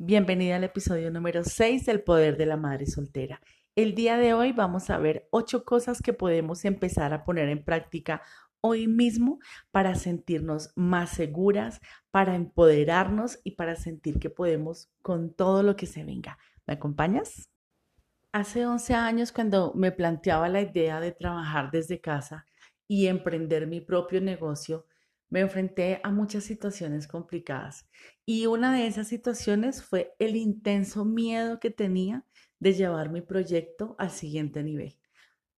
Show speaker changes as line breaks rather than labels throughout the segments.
Bienvenida al episodio número 6 del Poder de la Madre Soltera. El día de hoy vamos a ver ocho cosas que podemos empezar a poner en práctica hoy mismo para sentirnos más seguras, para empoderarnos y para sentir que podemos con todo lo que se venga. ¿Me acompañas? Hace 11 años cuando me planteaba la idea de trabajar desde casa y emprender mi propio negocio, me enfrenté a muchas situaciones complicadas y una de esas situaciones fue el intenso miedo que tenía de llevar mi proyecto al siguiente nivel.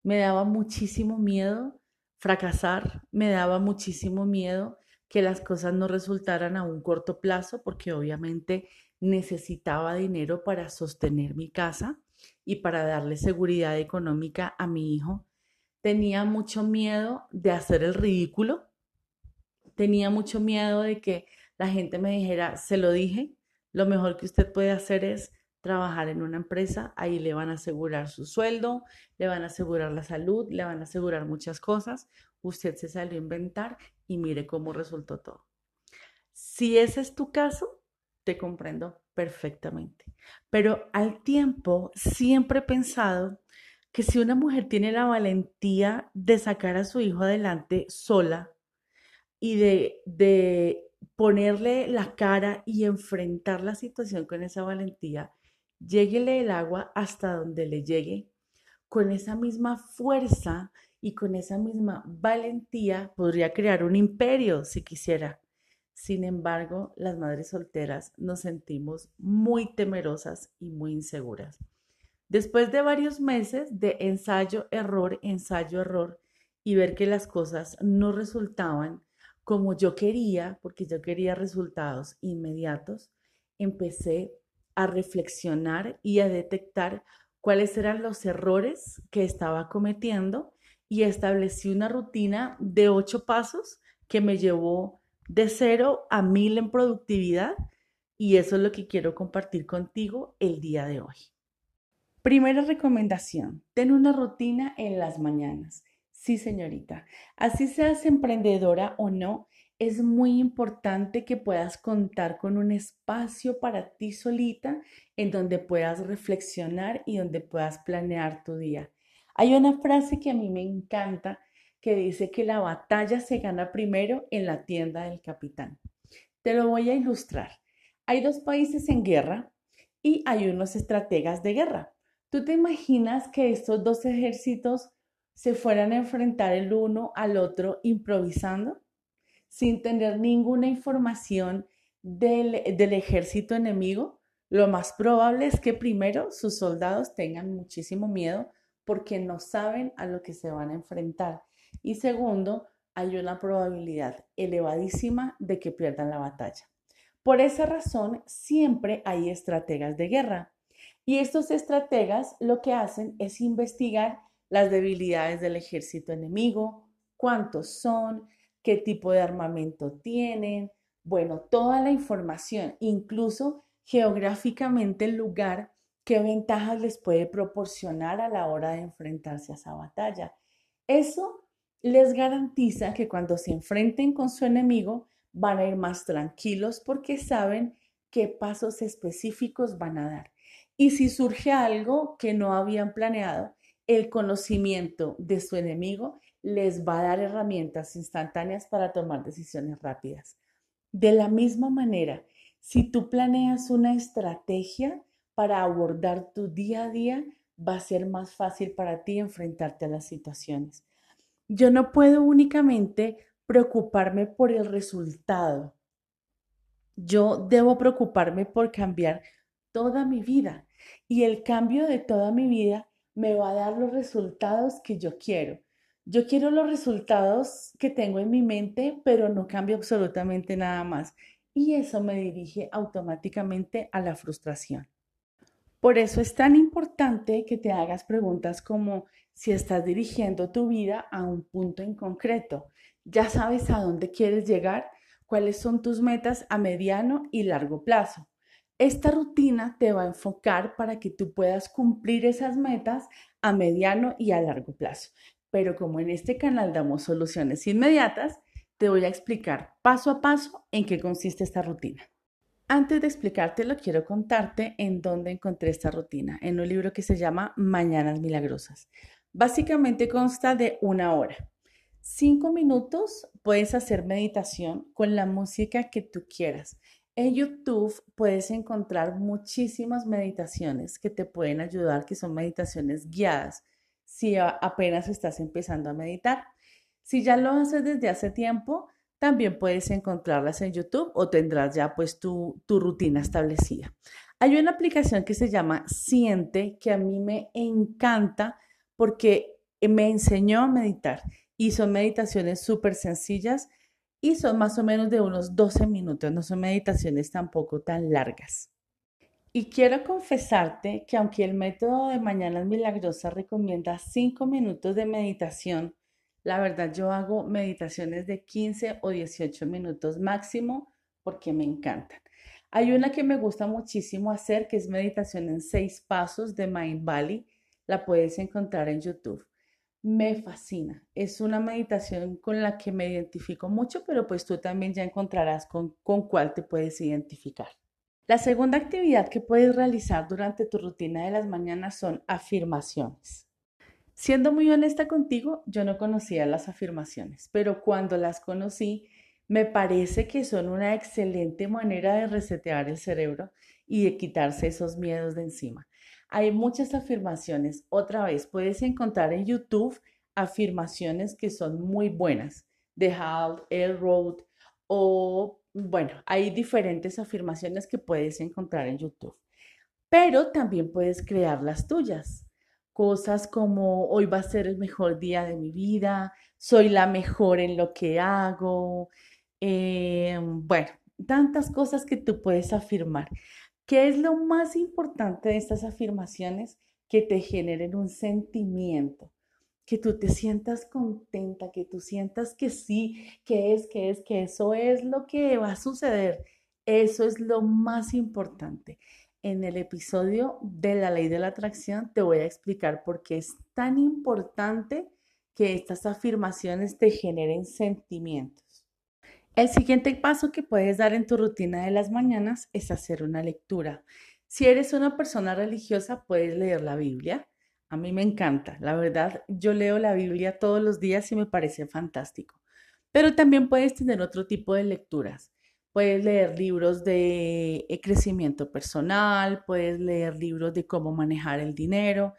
Me daba muchísimo miedo fracasar, me daba muchísimo miedo que las cosas no resultaran a un corto plazo porque obviamente necesitaba dinero para sostener mi casa y para darle seguridad económica a mi hijo. Tenía mucho miedo de hacer el ridículo tenía mucho miedo de que la gente me dijera, se lo dije, lo mejor que usted puede hacer es trabajar en una empresa, ahí le van a asegurar su sueldo, le van a asegurar la salud, le van a asegurar muchas cosas, usted se salió a inventar y mire cómo resultó todo. Si ese es tu caso, te comprendo perfectamente. Pero al tiempo siempre he pensado que si una mujer tiene la valentía de sacar a su hijo adelante sola, y de, de ponerle la cara y enfrentar la situación con esa valentía, lléguele el agua hasta donde le llegue, con esa misma fuerza y con esa misma valentía podría crear un imperio si quisiera. Sin embargo, las madres solteras nos sentimos muy temerosas y muy inseguras. Después de varios meses de ensayo, error, ensayo, error y ver que las cosas no resultaban, como yo quería, porque yo quería resultados inmediatos, empecé a reflexionar y a detectar cuáles eran los errores que estaba cometiendo y establecí una rutina de ocho pasos que me llevó de cero a mil en productividad y eso es lo que quiero compartir contigo el día de hoy. Primera recomendación, ten una rutina en las mañanas. Sí, señorita. Así seas emprendedora o no, es muy importante que puedas contar con un espacio para ti solita en donde puedas reflexionar y donde puedas planear tu día. Hay una frase que a mí me encanta que dice que la batalla se gana primero en la tienda del capitán. Te lo voy a ilustrar. Hay dos países en guerra y hay unos estrategas de guerra. ¿Tú te imaginas que estos dos ejércitos se fueran a enfrentar el uno al otro improvisando, sin tener ninguna información del, ejército enemigo, lo más probable es que primero sus soldados tengan muchísimo miedo porque no saben a lo que se van a enfrentar. Y segundo, hay una probabilidad elevadísima de que pierdan la batalla. Por esa razón, siempre hay estrategas de guerra. Y estos estrategas lo que hacen es investigar las debilidades del ejército enemigo, cuántos son, qué tipo de armamento tienen, bueno, toda la información, incluso geográficamente el lugar, qué ventajas les puede proporcionar a la hora de enfrentarse a esa batalla. Eso les garantiza que cuando se enfrenten con su enemigo van a ir más tranquilos porque saben qué pasos específicos van a dar. Y si surge algo que no habían planeado, el conocimiento de su enemigo les va a dar herramientas instantáneas para tomar decisiones rápidas. De la misma manera, si tú planeas una estrategia para abordar tu día a día, va a ser más fácil para ti enfrentarte a las situaciones. Yo no puedo únicamente preocuparme por el resultado. Yo debo preocuparme por cambiar toda mi vida. Y el cambio de toda mi vida me va a dar los resultados que yo quiero. Yo quiero los resultados que tengo en mi mente, pero no cambio absolutamente nada más. Y eso me dirige automáticamente a la frustración. Por eso es tan importante que te hagas preguntas como si estás dirigiendo tu vida a un punto en concreto. Ya sabes a dónde quieres llegar, cuáles son tus metas a mediano y largo plazo. Esta rutina te va a enfocar para que tú puedas cumplir esas metas a mediano y a largo plazo. Pero como en este canal damos soluciones inmediatas, te voy a explicar paso a paso en qué consiste esta rutina. Antes de explicártelo, quiero contarte en dónde encontré esta rutina, en un libro que se llama Mañanas Milagrosas. Básicamente consta de una hora. Cinco minutos puedes hacer meditación con la música que tú quieras. En YouTube puedes encontrar muchísimas meditaciones que te pueden ayudar, que son meditaciones guiadas, si apenas estás empezando a meditar. Si ya lo haces desde hace tiempo, también puedes encontrarlas en YouTube o tendrás ya pues tu, tu rutina establecida. Hay una aplicación que se llama Siente que a mí me encanta porque me enseñó a meditar y son meditaciones súper sencillas y son más o menos de unos 12 minutos, no son meditaciones tampoco tan largas. Y quiero confesarte que aunque el método de Mañanas Milagrosas recomienda 5 minutos de meditación, la verdad, yo hago meditaciones de 15 o 18 minutos máximo porque me encantan. Hay una que me gusta muchísimo hacer, que es meditación en seis pasos de Mind Valley. La puedes encontrar en YouTube. Me fascina. Es una meditación con la que me identifico mucho, pero pues tú también ya encontrarás con, con cuál te puedes identificar. La segunda actividad que puedes realizar durante tu rutina de las mañanas son afirmaciones. Siendo muy honesta contigo, yo no conocía las afirmaciones, pero cuando las conocí, me parece que son una excelente manera de resetear el cerebro y de quitarse esos miedos de encima. Hay muchas afirmaciones. Otra vez, puedes encontrar en YouTube afirmaciones que son muy buenas, de Hal Elrod o, bueno, hay diferentes afirmaciones que puedes encontrar en YouTube. Pero también puedes crear las tuyas cosas como hoy va a ser el mejor día de mi vida, soy la mejor en lo que hago, eh, bueno, tantas cosas que tú puedes afirmar. ¿Qué es lo más importante de estas afirmaciones? Que te generen un sentimiento, que tú te sientas contenta, que tú sientas que sí, que es, que es, que eso es lo que va a suceder. Eso es lo más importante en el episodio de la ley de la atracción te voy a explicar por qué es tan importante que estas afirmaciones te generen sentimientos. El siguiente paso que puedes dar en tu rutina de las mañanas es hacer una lectura. Si eres una persona religiosa, puedes leer la Biblia. A mí me encanta, la verdad, yo leo la Biblia todos los días y me parece fantástico. Pero también puedes tener otro tipo de lecturas. Puedes leer libros de eh, crecimiento personal, puedes leer libros de cómo manejar el dinero.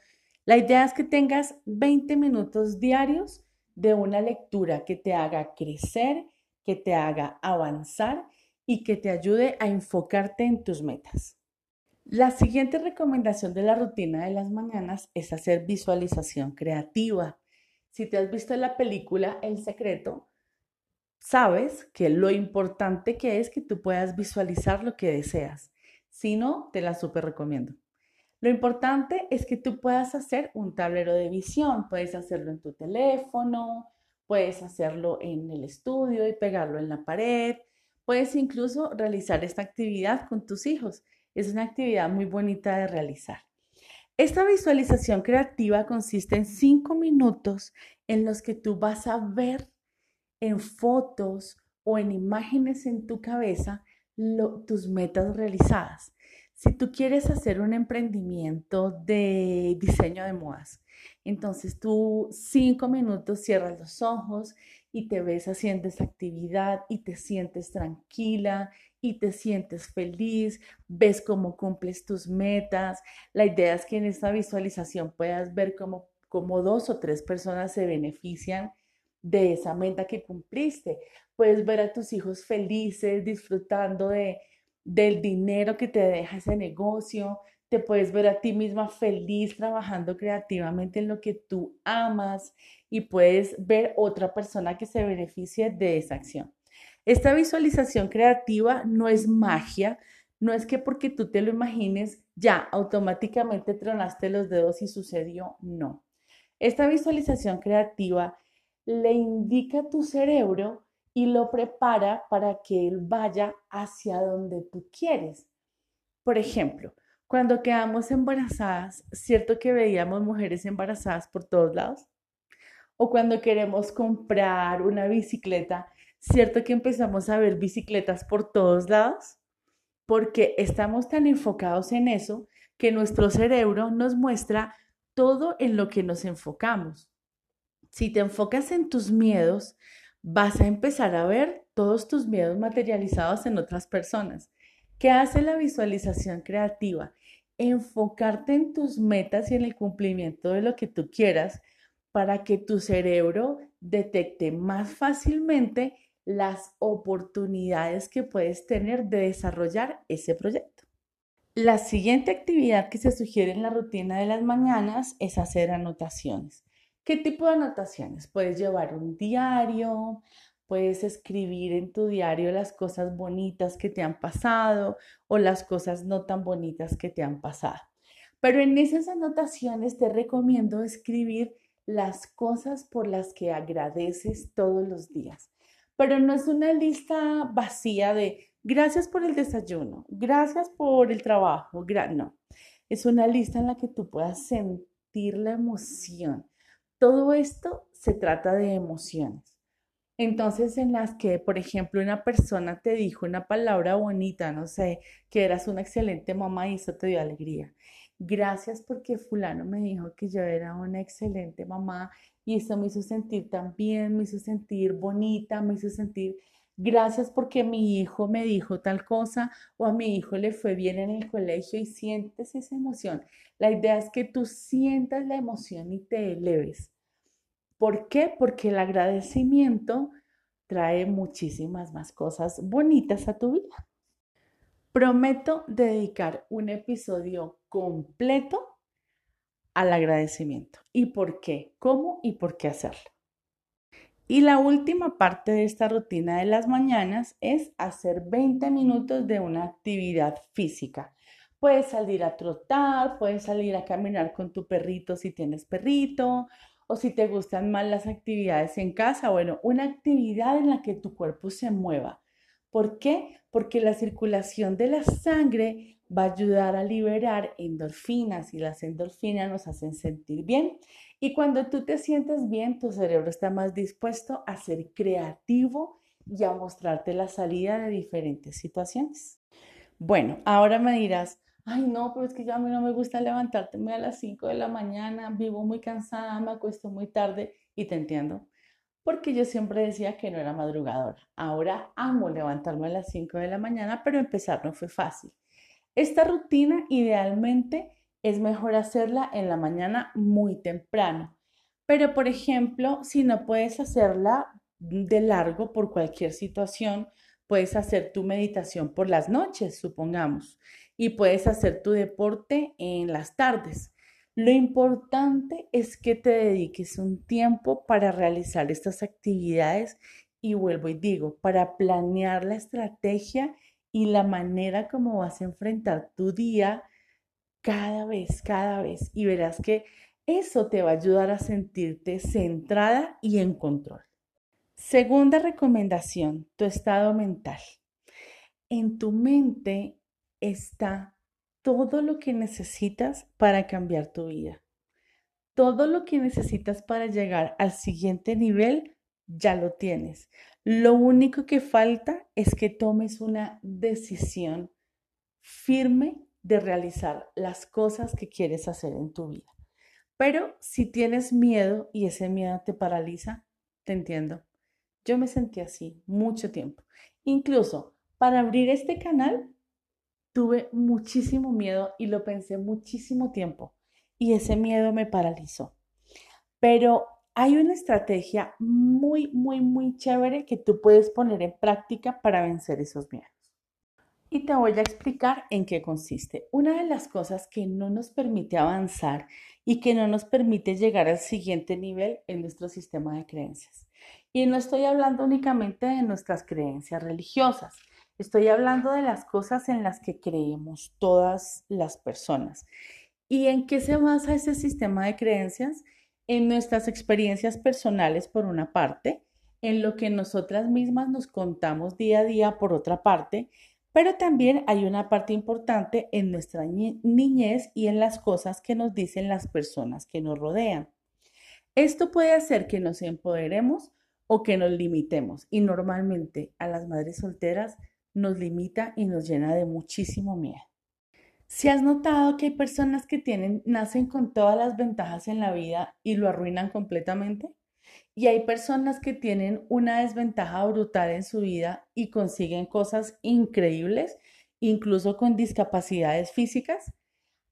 La idea es que tengas 20 minutos diarios de una lectura que te haga crecer, que te haga avanzar y que te ayude a enfocarte en tus metas. La siguiente recomendación de la rutina de las mañanas es hacer visualización creativa. Si te has visto la película El Secreto, sabes que lo importante que es que tú puedas visualizar lo que deseas. Si no, te la súper recomiendo. Lo importante es que tú puedas hacer un tablero de visión. Puedes hacerlo en tu teléfono, puedes hacerlo en el estudio y pegarlo en la pared. Puedes incluso realizar esta actividad con tus hijos. Es una actividad muy bonita de realizar. Esta visualización creativa consiste en cinco minutos en los que tú vas a ver en fotos o en imágenes en tu cabeza tus metas realizadas. Si tú quieres hacer un emprendimiento de diseño de modas, entonces tú cinco minutos cierras los ojos y te ves haciendo esa actividad y te sientes tranquila y te sientes feliz, ves cómo cumples tus metas. La idea es que en esta visualización puedas ver cómo, cómo dos o tres personas se benefician de esa meta que cumpliste. Puedes ver a tus hijos felices, disfrutando de, del dinero que te deja ese negocio. Te puedes ver a ti misma feliz trabajando creativamente en lo que tú amas y puedes ver otra persona que se beneficie de esa acción. Esta visualización creativa no es magia, no es que porque tú te lo imagines ya automáticamente tronaste los dedos y sucedió, no. Esta visualización creativa le indica a tu cerebro y lo prepara para que él vaya hacia donde tú quieres. Por ejemplo, cuando quedamos embarazadas, ¿cierto que veíamos mujeres embarazadas por todos lados? O cuando queremos comprar una bicicleta, ¿cierto que empezamos a ver bicicletas por todos lados? porque estamos tan enfocados en eso que nuestro cerebro nos muestra todo en lo que nos enfocamos. Si te enfocas en tus miedos, vas a empezar a ver todos tus miedos materializados en otras personas. ¿Qué hace la visualización creativa? Enfocarte en tus metas y en el cumplimiento de lo que tú quieras para que tu cerebro detecte más fácilmente las oportunidades que puedes tener de desarrollar ese proyecto. La siguiente actividad que se sugiere en la rutina de las mañanas es hacer anotaciones. ¿Qué tipo de anotaciones? Puedes llevar un diario, puedes escribir en tu diario las cosas bonitas que te han pasado o las cosas no tan bonitas que te han pasado. Pero en esas anotaciones te recomiendo escribir las cosas por las que agradeces todos los días. Pero no es una lista vacía de gracias por el desayuno, gracias por el trabajo, no. Es una lista en la que tú puedas sentir la emoción. Todo esto se trata de emociones. Entonces, en las que, por ejemplo, una persona te dijo una palabra bonita, no sé, que eras una excelente mamá y eso te dio alegría. Gracias porque fulano me dijo que yo era una excelente mamá y eso me hizo sentir tan bien, me hizo sentir bonita, me hizo sentir gracias porque mi hijo me dijo tal cosa o a mi hijo le fue bien en el colegio y sientes esa emoción. La idea es que tú sientas la emoción y te eleves. ¿Por qué? Porque el agradecimiento trae muchísimas más cosas bonitas a tu vida. Prometo dedicar un episodio completo al agradecimiento. ¿Y por qué? ¿Cómo y por qué hacerlo? Y la última parte de esta rutina de las mañanas es hacer 20 minutos de una actividad física. Puedes salir a trotar, puedes salir a caminar con tu perrito si tienes perrito, o si te gustan más las actividades en casa, bueno, una actividad en la que tu cuerpo se mueva. ¿Por qué? Porque la circulación de la sangre va a ayudar a liberar endorfinas y las endorfinas nos hacen sentir bien. Y cuando tú te sientes bien, tu cerebro está más dispuesto a ser creativo y a mostrarte la salida de diferentes situaciones. Bueno, ahora me dirás, ay no, pero es que ya a mí no me gusta levantárteme a las 5 de la mañana, vivo muy cansada, me acuesto muy tarde y te entiendo porque yo siempre decía que no era madrugadora. Ahora amo levantarme a las 5 de la mañana, pero empezar no fue fácil. Esta rutina idealmente es mejor hacerla en la mañana muy temprano. Pero, por ejemplo, si no puedes hacerla de largo por cualquier situación, puedes hacer tu meditación por las noches, supongamos, y puedes hacer tu deporte en las tardes. Lo importante es que te dediques un tiempo para realizar estas actividades y vuelvo y digo, para planear la estrategia y la manera como vas a enfrentar tu día cada vez, cada vez. Y verás que eso te va a ayudar a sentirte centrada y en control. Segunda recomendación, tu estado mental. En tu mente está todo lo que necesitas para cambiar tu vida. Todo lo que necesitas para llegar al siguiente nivel, ya lo tienes. Lo único que falta es que tomes una decisión firme de realizar las cosas que quieres hacer en tu vida. Pero si tienes miedo y ese miedo te paraliza, te entiendo. Yo me sentí así mucho tiempo. Incluso para abrir este canal Tuve muchísimo miedo y lo pensé muchísimo tiempo y ese miedo me paralizó. Pero hay una estrategia muy, muy, muy chévere que tú puedes poner en práctica para vencer esos miedos. Y te voy a explicar en qué consiste. Una de las cosas que no nos permite avanzar y que no nos permite llegar al siguiente nivel es nuestro sistema de creencias. Y no estoy hablando únicamente de nuestras creencias religiosas. Estoy hablando de las cosas en las que creemos todas las personas. ¿Y en qué se basa ese sistema de creencias? En nuestras experiencias personales, por una parte, en lo que nosotras mismas nos contamos día a día, por otra parte, pero también hay una parte importante en nuestra niñez y en las cosas que nos dicen las personas que nos rodean. Esto puede hacer que nos empoderemos o que nos limitemos y normalmente a las madres solteras nos limita y nos llena de muchísimo miedo. Si has notado que hay personas que tienen, nacen con todas las ventajas en la vida y lo arruinan completamente, y hay personas que tienen una desventaja brutal en su vida y consiguen cosas increíbles, incluso con discapacidades físicas.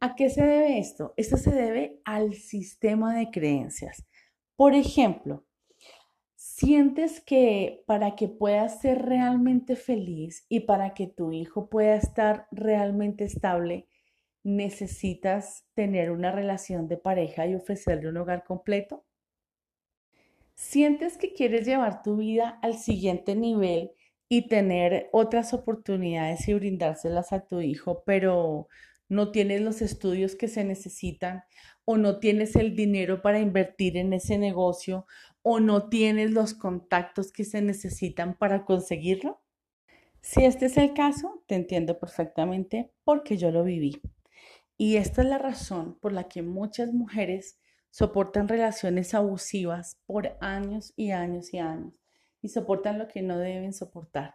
¿A qué se debe esto? Esto se debe al sistema de creencias. Por ejemplo, sientes que para que puedas ser realmente feliz y para que tu hijo pueda estar realmente estable, necesitas tener una relación de pareja y ofrecerle un hogar completo. ¿Sientes que quieres llevar tu vida al siguiente nivel y tener otras oportunidades y brindárselas a tu hijo, pero no tienes los estudios que se necesitan o no tienes el dinero para invertir en ese negocio o no tienes los contactos que se necesitan para conseguirlo? Si este es el caso, te entiendo perfectamente porque yo lo viví. Y esta es la razón por la que muchas mujeres soportan relaciones abusivas por años y años y años y soportan lo que no deben soportar,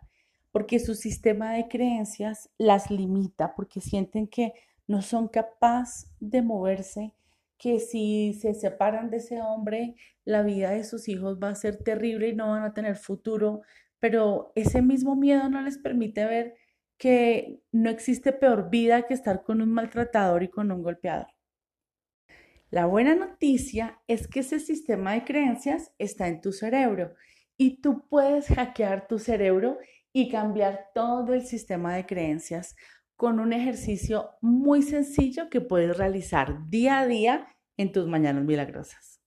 porque su sistema de creencias las limita, porque sienten que no son capaces de moverse, que si se separan de ese hombre, la vida de sus hijos va a ser terrible y no van a tener futuro, pero ese mismo miedo no les permite ver que no existe peor vida que estar con un maltratador y con un golpeador. La buena noticia es que ese sistema de creencias está en tu cerebro y tú puedes hackear tu cerebro y cambiar todo el sistema de creencias con un ejercicio muy sencillo que puedes realizar día a día en tus mañanas milagrosas.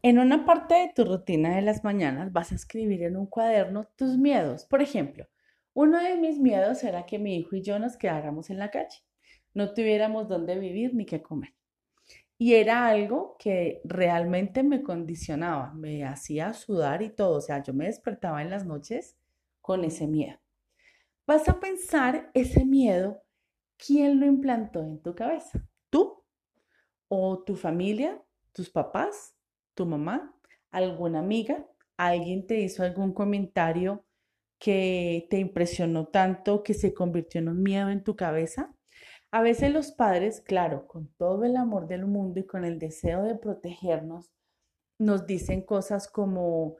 En una parte de tu rutina de las mañanas vas a escribir en un cuaderno tus miedos. Por ejemplo, uno de mis miedos era que mi hijo y yo nos quedáramos en la calle, no tuviéramos dónde vivir ni qué comer. Y era algo que realmente me condicionaba, me hacía sudar y todo. O sea, yo me despertaba en las noches con ese miedo. Vas a pensar ese miedo, ¿quién lo implantó en tu cabeza? ¿Tú? ¿O tu familia? ¿Tus papás? ¿Tu mamá? ¿Alguna amiga? ¿Alguien te hizo algún comentario que te impresionó tanto que se convirtió en un miedo en tu cabeza? A veces los padres, claro, con todo el amor del mundo y con el deseo de protegernos, nos dicen cosas como,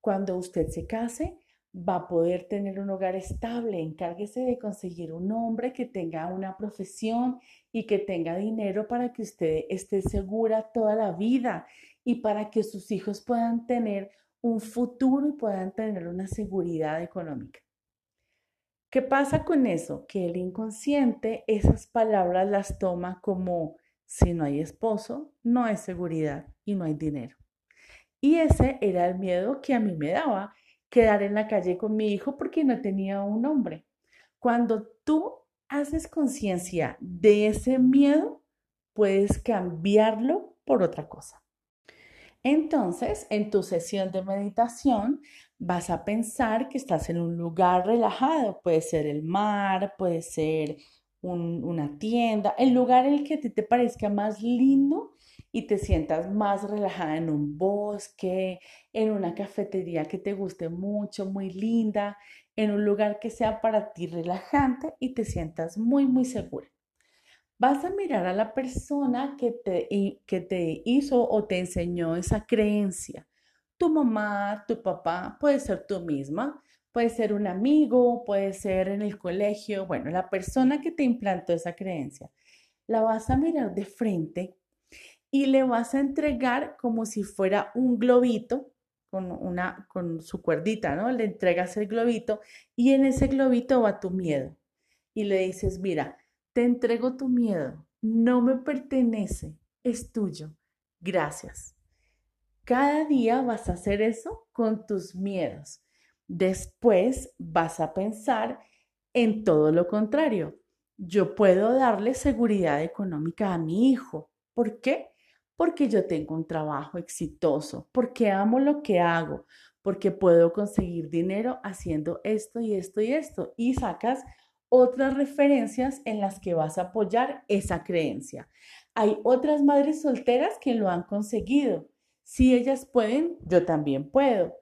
cuando usted se case, va a poder tener un hogar estable, encárguese de conseguir un hombre que tenga una profesión y que tenga dinero para que usted esté segura toda la vida y para que sus hijos puedan tener un futuro y puedan tener una seguridad económica. ¿Qué pasa con eso? Que el inconsciente esas palabras las toma como si no hay esposo, no hay seguridad y no hay dinero. Y ese era el miedo que a mí me daba, quedar en la calle con mi hijo porque no tenía un hombre. Cuando tú haces conciencia de ese miedo, puedes cambiarlo por otra cosa. Entonces, en tu sesión de meditación, vas a pensar que estás en un lugar relajado. Puede ser el mar, puede ser una tienda, el lugar en el que te parezca más lindo y te sientas más relajada en un bosque, en una cafetería que te guste mucho, muy linda, en un lugar que sea para ti relajante y te sientas muy, muy segura vas a mirar a la persona que te, que te hizo o te enseñó esa creencia. Tu mamá, tu papá, puede ser tú misma, puede ser un amigo, puede ser en el colegio, bueno, la persona que te implantó esa creencia. La vas a mirar de frente y le vas a entregar como si fuera un globito con, una, con su cuerdita, ¿no? Le entregas el globito y en ese globito va tu miedo. Y le dices, mira, te entrego tu miedo. No me pertenece. Es tuyo. Gracias. Cada día vas a hacer eso con tus miedos. Después vas a pensar en todo lo contrario. Yo puedo darle seguridad económica a mi hijo. ¿Por qué? Porque yo tengo un trabajo exitoso, porque amo lo que hago, porque puedo conseguir dinero haciendo esto y esto y esto. Y sacas otras referencias en las que vas a apoyar esa creencia. Hay otras madres solteras que lo han conseguido. Si ellas pueden, yo también puedo.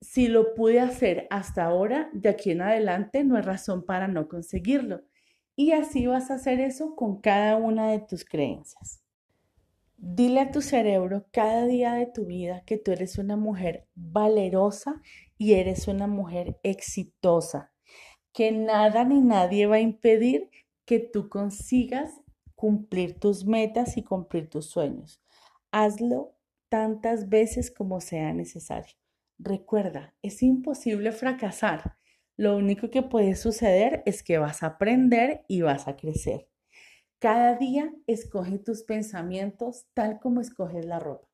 Si lo pude hacer hasta ahora, de aquí en adelante no hay razón para no conseguirlo. Y así vas a hacer eso con cada una de tus creencias. Dile a tu cerebro cada día de tu vida que tú eres una mujer valerosa y eres una mujer exitosa, que nada ni nadie va a impedir que tú consigas cumplir tus metas y cumplir tus sueños. Hazlo tantas veces como sea necesario. Recuerda, es imposible fracasar. Lo único que puede suceder es que vas a aprender y vas a crecer. Cada día escoge tus pensamientos tal como escoges la ropa.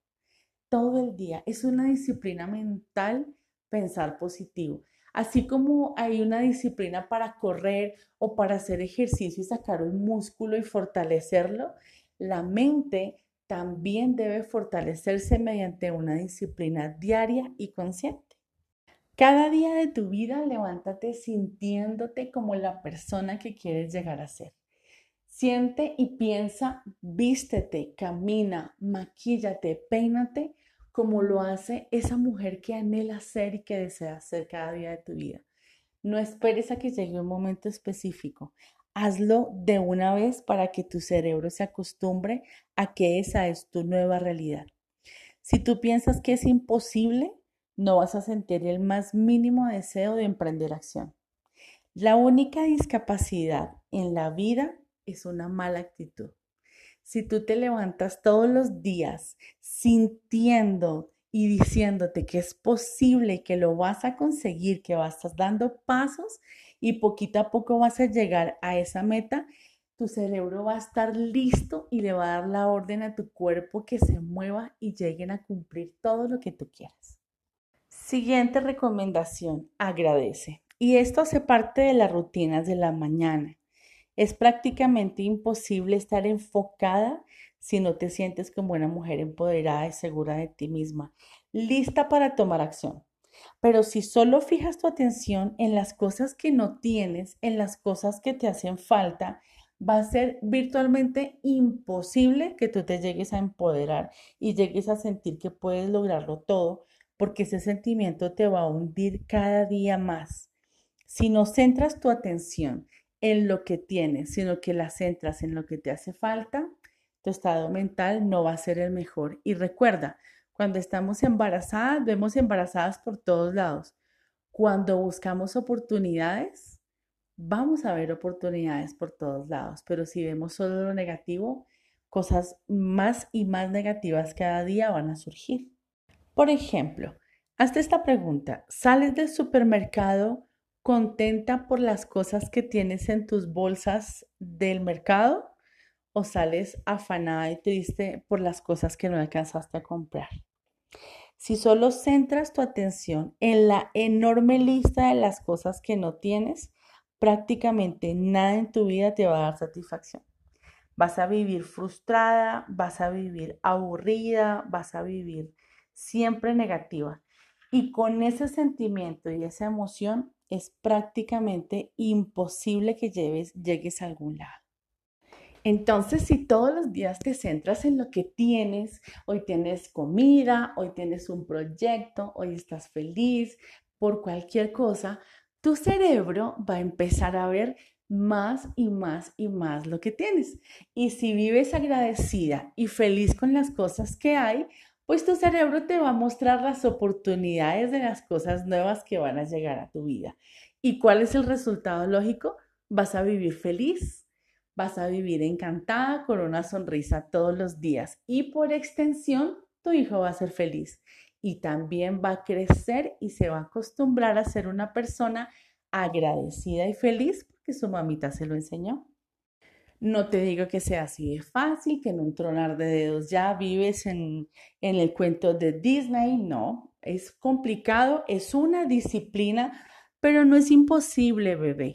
Todo el día es una disciplina mental pensar positivo. Así como hay una disciplina para correr o para hacer ejercicio y sacar un músculo y fortalecerlo, la mente también debe fortalecerse mediante una disciplina diaria y consciente. Cada día de tu vida levántate sintiéndote como la persona que quieres llegar a ser. Siente y piensa, vístete, camina, maquíllate, peínate como lo hace esa mujer que anhela ser y que desea ser cada día de tu vida. No esperes a que llegue un momento específico. Hazlo de una vez para que tu cerebro se acostumbre a que esa es tu nueva realidad. Si tú piensas que es imposible, no vas a sentir el más mínimo deseo de emprender acción. La única discapacidad en la vida es una mala actitud. Si tú te levantas todos los días sintiendo y diciéndote que es posible, que lo vas a conseguir, que vas dando pasos y poquito a poco vas a llegar a esa meta, tu cerebro va a estar listo y le va a dar la orden a tu cuerpo que se mueva y lleguen a cumplir todo lo que tú quieras. Siguiente recomendación, agradece. Y esto hace parte de las rutinas de la mañana. Es prácticamente imposible estar enfocada si no te sientes como una mujer empoderada y segura de ti misma, lista para tomar acción. Pero si solo fijas tu atención en las cosas que no tienes, en las cosas que te hacen falta, va a ser virtualmente imposible que tú te llegues a empoderar y llegues a sentir que puedes lograrlo todo, porque ese sentimiento te va a hundir cada día más. Si no centras tu atención en lo que tienes, sino que la centras en lo que te hace falta, tu estado mental no va a ser el mejor. Y recuerda, cuando estamos embarazadas, vemos embarazadas por todos lados. Cuando buscamos oportunidades, vamos a ver oportunidades por todos lados, pero si vemos solo lo negativo, cosas más y más negativas cada día van a surgir. Por ejemplo, hazte esta pregunta, ¿sales del supermercado contenta por las cosas que tienes en tus bolsas del mercado o sales afanada y triste por las cosas que no alcanzaste a comprar. Si solo centras tu atención en la enorme lista de las cosas que no tienes, prácticamente nada en tu vida te va a dar satisfacción. Vas a vivir frustrada, vas a vivir aburrida, vas a vivir siempre negativa. Y con ese sentimiento y esa emoción es prácticamente imposible que llegues a algún lado. Entonces, si todos los días te centras en lo que tienes, hoy tienes comida, hoy tienes un proyecto, hoy estás feliz por cualquier cosa, tu cerebro va a empezar a ver más y más y más lo que tienes. Y si vives agradecida y feliz con las cosas que hay, pues tu cerebro te va a mostrar las oportunidades de las cosas nuevas que van a llegar a tu vida. ¿Y cuál es el resultado lógico? Vas a vivir feliz, vas a vivir encantada con una sonrisa todos los días y por extensión tu hijo va a ser feliz y también va a crecer y se va a acostumbrar a ser una persona agradecida y feliz porque su mamita se lo enseñó. No te digo que sea así de fácil, que en un tronar de dedos ya vives en, en el cuento de Disney, no, es complicado, es una disciplina, pero no es imposible, bebé.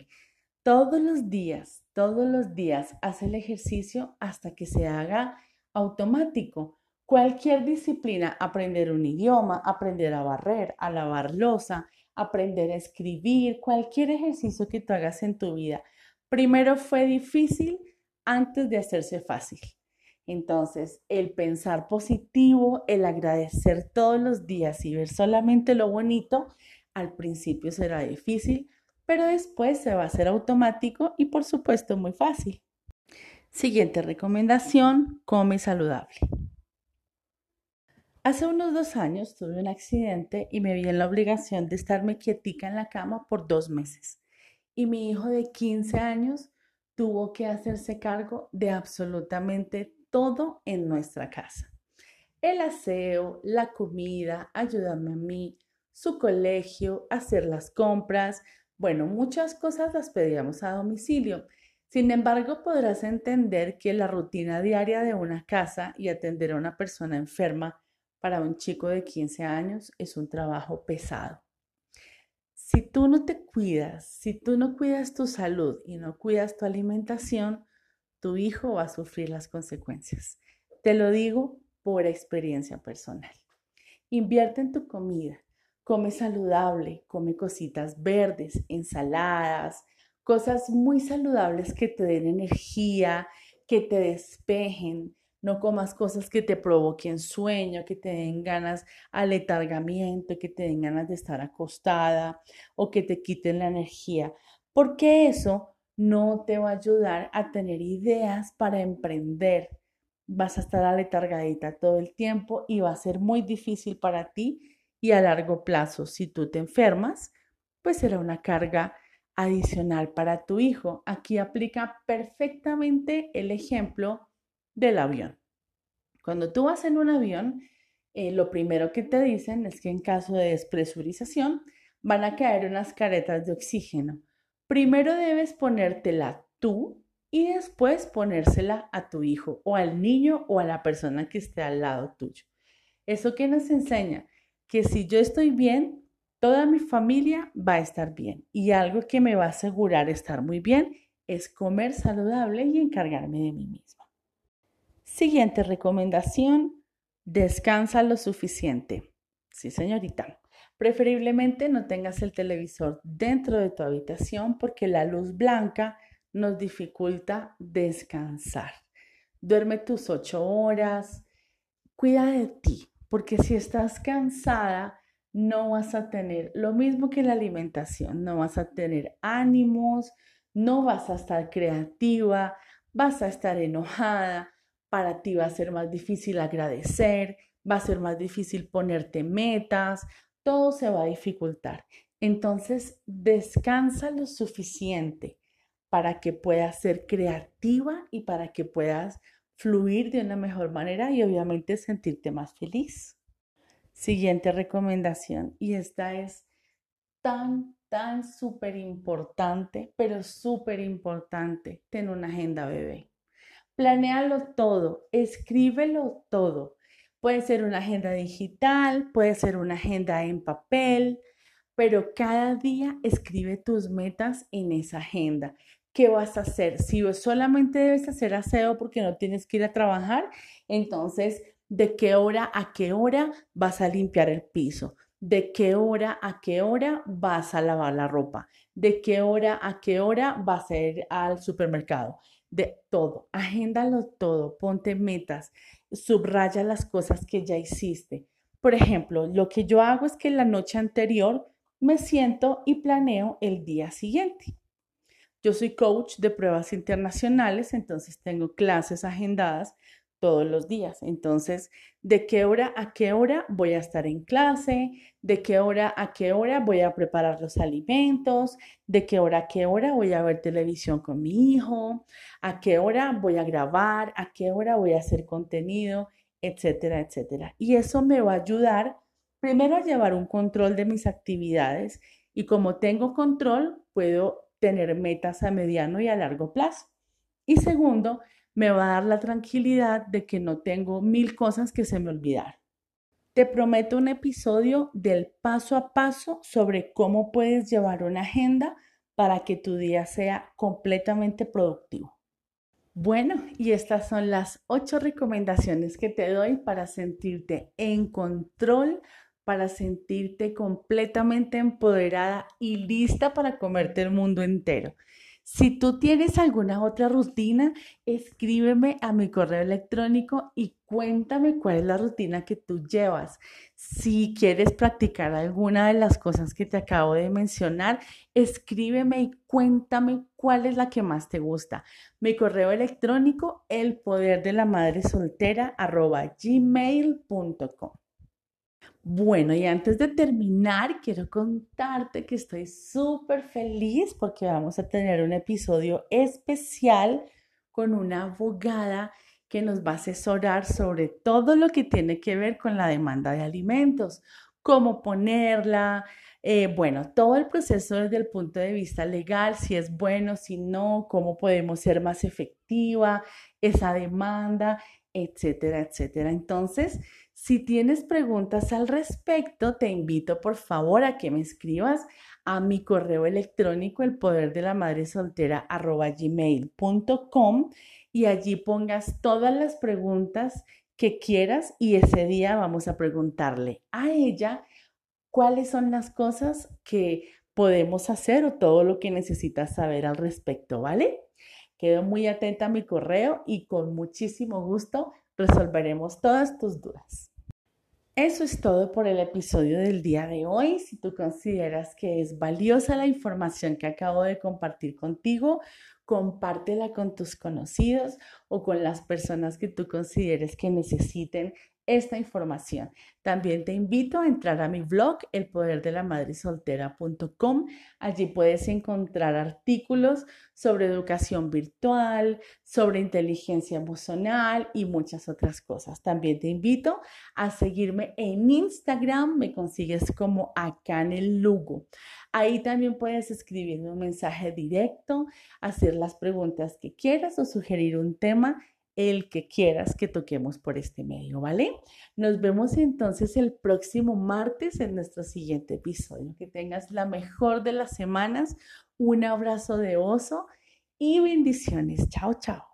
Todos los días, todos los días haz el ejercicio hasta que se haga automático. Cualquier disciplina, aprender un idioma, aprender a barrer, a lavar losa, aprender a escribir, cualquier ejercicio que tú hagas en tu vida. Primero fue difícil, antes de hacerse fácil. Entonces, el pensar positivo, el agradecer todos los días y ver solamente lo bonito, al principio será difícil, pero después se va a hacer automático y por supuesto muy fácil. Siguiente recomendación, come saludable. Hace unos dos años tuve un accidente y me vi en la obligación de estarme quietica en la cama por dos meses. Y mi hijo de 15 años tuvo que hacerse cargo de absolutamente todo en nuestra casa. El aseo, la comida, ayudarme a mí, su colegio, hacer las compras. Bueno, muchas cosas las pedíamos a domicilio. Sin embargo, podrás entender que la rutina diaria de una casa y atender a una persona enferma para un chico de 15 años es un trabajo pesado. Si tú no te cuidas, si tú no cuidas tu salud y no cuidas tu alimentación, tu hijo va a sufrir las consecuencias. Te lo digo por experiencia personal. Invierte en tu comida, come saludable, come cositas verdes, ensaladas, cosas muy saludables que te den energía, que te despejen. No comas cosas que te provoquen sueño, que te den ganas aletargamiento, que te den ganas de estar acostada o que te quiten la energía, porque eso no te va a ayudar a tener ideas para emprender. Vas a estar aletargadita todo el tiempo y va a ser muy difícil para ti y a largo plazo, si tú te enfermas, pues será una carga adicional para tu hijo. Aquí aplica perfectamente el ejemplo del avión. Cuando tú vas en un avión, eh, lo primero que te dicen es que en caso de despresurización van a caer unas caretas de oxígeno. Primero debes ponértela tú y después ponérsela a tu hijo o al niño o a la persona que esté al lado tuyo. ¿Eso qué nos enseña? que si yo estoy bien, toda mi familia va a estar bien. Y algo que me va a asegurar estar muy bien es comer saludable y encargarme de mí misma. Siguiente recomendación, descansa lo suficiente. Sí, señorita. Preferiblemente no tengas el televisor dentro de tu habitación porque la luz blanca nos dificulta descansar. Duerme tus ocho horas, cuida de ti, porque si estás cansada, no vas a tener lo mismo que la alimentación, no vas a tener ánimos, no vas a estar creativa, vas a estar enojada, para ti va a ser más difícil agradecer, va a ser más difícil ponerte metas, todo se va a dificultar. Entonces, descansa lo suficiente para que puedas ser creativa y para que puedas fluir de una mejor manera y obviamente sentirte más feliz. Siguiente recomendación, y esta es tan, tan súper importante, pero súper importante, ten una agenda bebé. Planéalo todo, escríbelo todo. Puede ser una agenda digital, puede ser una agenda en papel, pero cada día escribe tus metas en esa agenda. ¿qué vas a hacer? Si solamente debes hacer aseo porque no tienes que ir a trabajar, entonces, ¿de qué hora a qué hora vas a limpiar el piso? ¿De qué hora a qué hora vas a lavar la ropa? ¿De qué hora a qué hora vas a ir al supermercado? De todo, agéndalo todo, ponte metas, subraya las cosas que ya hiciste. Por ejemplo, lo que yo hago es que la noche anterior me siento y planeo el día siguiente. Yo soy coach de pruebas internacionales, entonces tengo clases agendadas todos los días. Entonces, ¿de qué hora a qué hora voy a estar en clase? ¿De qué hora a qué hora voy a preparar los alimentos? ¿De qué hora a qué hora voy a ver televisión con mi hijo? ¿A qué hora voy a grabar? ¿A qué hora voy a hacer contenido? Etcétera, etcétera. Y eso me va a ayudar primero a llevar un control de mis actividades y como tengo control, puedo tener metas a mediano y a largo plazo. Y segundo, me va a dar la tranquilidad de que no tengo mil cosas que se me olvidaron. Te prometo un episodio del paso a paso sobre cómo puedes llevar una agenda para que tu día sea completamente productivo. Bueno, y estas son las ocho recomendaciones que te doy para sentirte en control para sentirte completamente empoderada y lista para comerte el mundo entero. Si tú tienes alguna otra rutina, escríbeme a mi correo electrónico y cuéntame cuál es la rutina que tú llevas. Si quieres practicar alguna de las cosas que te acabo de mencionar, escríbeme y cuéntame cuál es la que más te gusta. Mi correo electrónico, el poder de la madre soltera, gmail.com. Bueno, y antes de terminar, quiero contarte que estoy súper feliz porque vamos a tener un episodio especial con una abogada que nos va a asesorar sobre todo lo que tiene que ver con la demanda de alimentos, cómo ponerla, eh, bueno, todo el proceso desde el punto de vista legal, si es bueno, si no, cómo podemos ser más efectiva esa demanda, etcétera, etcétera. Entonces, si tienes preguntas al respecto, te invito por favor a que me escribas a mi correo electrónico el poder de la madre soltera y allí pongas todas las preguntas que quieras y ese día vamos a preguntarle a ella cuáles son las cosas que podemos hacer o todo lo que necesitas saber al respecto, ¿vale? Quedo muy atenta a mi correo y con muchísimo gusto resolveremos todas tus dudas. Eso es todo por el episodio del día de hoy. Si tú consideras que es valiosa la información que acabo de compartir contigo, compártela con tus conocidos o con las personas que tú consideres que necesiten esta información. También te invito a entrar a mi blog, elpoderdelamadresoltera.com. Allí puedes encontrar artículos sobre educación virtual, sobre inteligencia emocional y muchas otras cosas. También te invito a seguirme en Instagram, me consigues como acá en el Lugo. Ahí también puedes escribirme un mensaje directo, hacer las preguntas que quieras o sugerir un tema el que quieras que toquemos por este medio, ¿vale? Nos vemos entonces el próximo martes en nuestro siguiente episodio. Que tengas la mejor de las semanas, un abrazo de oso y bendiciones. Chao, chao.